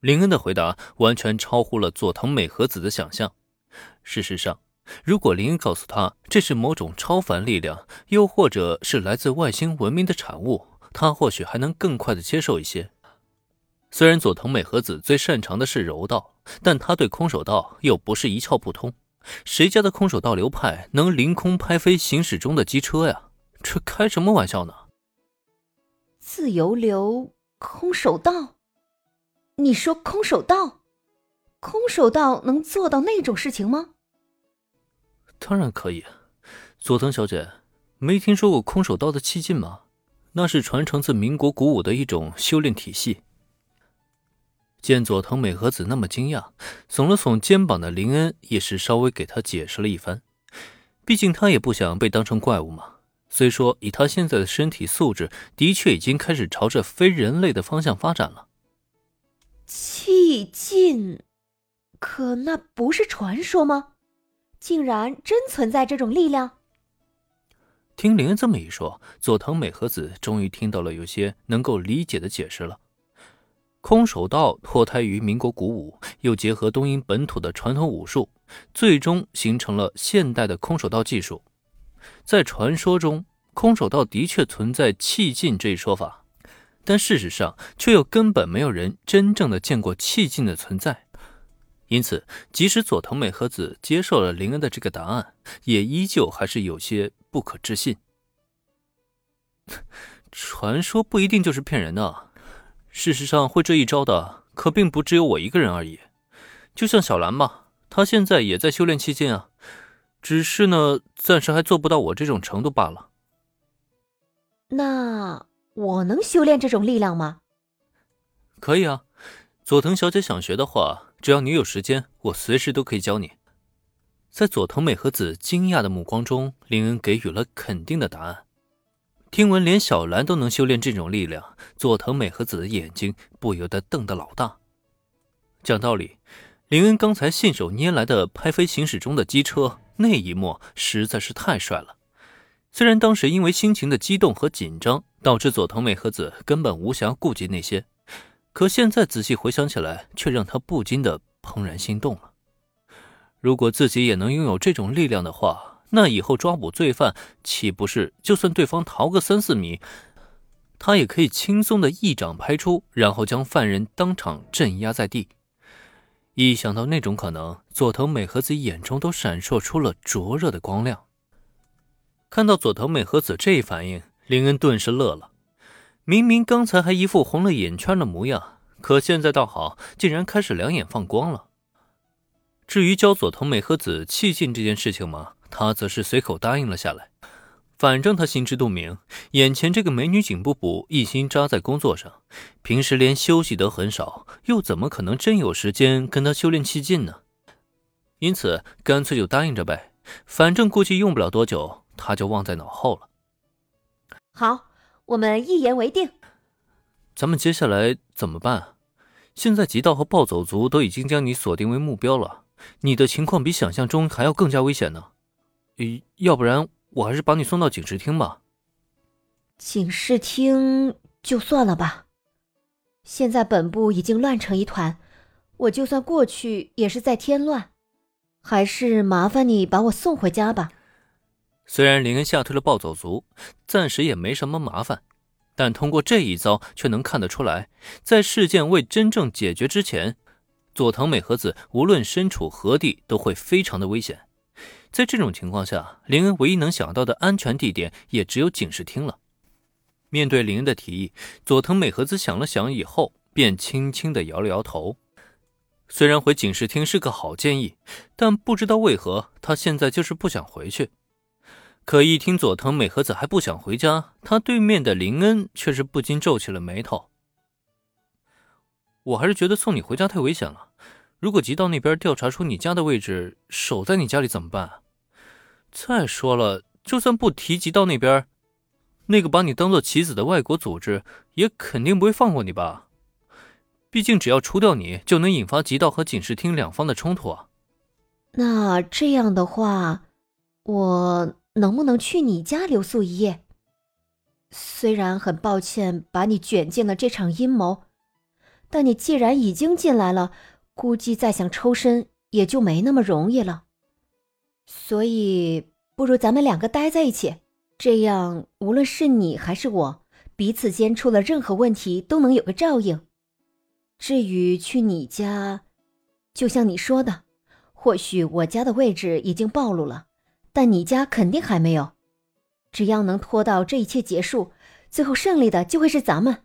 林恩的回答完全超乎了佐藤美和子的想象。事实上，如果林恩告诉他这是某种超凡力量，又或者是来自外星文明的产物，他或许还能更快的接受一些。虽然佐藤美和子最擅长的是柔道，但他对空手道又不是一窍不通。谁家的空手道流派能凌空拍飞行驶中的机车呀？这开什么玩笑呢？自由流空手道？你说空手道？空手道能做到那种事情吗？当然可以。佐藤小姐，没听说过空手道的气劲吗？那是传承自民国古武的一种修炼体系。见佐藤美和子那么惊讶，耸了耸肩膀的林恩也是稍微给他解释了一番。毕竟他也不想被当成怪物嘛。虽说以他现在的身体素质，的确已经开始朝着非人类的方向发展了。气劲，可那不是传说吗？竟然真存在这种力量？听林这么一说，佐藤美和子终于听到了有些能够理解的解释了。空手道脱胎于民国古武，又结合东瀛本土的传统武术，最终形成了现代的空手道技术。在传说中，空手道的确存在气劲这一说法，但事实上却又根本没有人真正的见过气劲的存在。因此，即使佐藤美和子接受了林恩的这个答案，也依旧还是有些不可置信。传说不一定就是骗人的。事实上，会这一招的可并不只有我一个人而已。就像小兰吧，她现在也在修炼气劲啊，只是呢，暂时还做不到我这种程度罢了。那我能修炼这种力量吗？可以啊，佐藤小姐想学的话，只要你有时间，我随时都可以教你。在佐藤美和子惊讶的目光中，林恩给予了肯定的答案。听闻连小兰都能修炼这种力量，佐藤美和子的眼睛不由得瞪得老大。讲道理，林恩刚才信手拈来的拍飞行驶中的机车那一幕实在是太帅了。虽然当时因为心情的激动和紧张，导致佐藤美和子根本无暇顾及那些，可现在仔细回想起来，却让他不禁的怦然心动了。如果自己也能拥有这种力量的话，那以后抓捕罪犯，岂不是就算对方逃个三四米，他也可以轻松的一掌拍出，然后将犯人当场镇压在地？一想到那种可能，佐藤美和子眼中都闪烁出了灼热的光亮。看到佐藤美和子这一反应，林恩顿时乐了。明明刚才还一副红了眼圈的模样，可现在倒好，竟然开始两眼放光了。至于教佐藤美和子气劲这件事情嘛，他则是随口答应了下来。反正他心知肚明，眼前这个美女警部补一心扎在工作上，平时连休息都很少，又怎么可能真有时间跟他修炼气劲呢？因此，干脆就答应着呗。反正估计用不了多久，他就忘在脑后了。好，我们一言为定。咱们接下来怎么办？现在极道和暴走族都已经将你锁定为目标了。你的情况比想象中还要更加危险呢，要不然我还是把你送到警视厅吧。警视厅就算了吧，现在本部已经乱成一团，我就算过去也是在添乱，还是麻烦你把我送回家吧。虽然林恩吓退了暴走族，暂时也没什么麻烦，但通过这一遭却能看得出来，在事件未真正解决之前。佐藤美和子无论身处何地都会非常的危险，在这种情况下，林恩唯一能想到的安全地点也只有警视厅了。面对林恩的提议，佐藤美和子想了想以后，便轻轻的摇了摇头。虽然回警视厅是个好建议，但不知道为何他现在就是不想回去。可一听佐藤美和子还不想回家，他对面的林恩却是不禁皱起了眉头。我还是觉得送你回家太危险了。如果吉道那边调查出你家的位置，守在你家里怎么办？再说了，就算不提吉道那边，那个把你当做棋子的外国组织，也肯定不会放过你吧？毕竟只要除掉你，就能引发吉道和警视厅两方的冲突啊。那这样的话，我能不能去你家留宿一夜？虽然很抱歉把你卷进了这场阴谋。但你既然已经进来了，估计再想抽身也就没那么容易了。所以，不如咱们两个待在一起，这样无论是你还是我，彼此间出了任何问题都能有个照应。至于去你家，就像你说的，或许我家的位置已经暴露了，但你家肯定还没有。只要能拖到这一切结束，最后胜利的就会是咱们。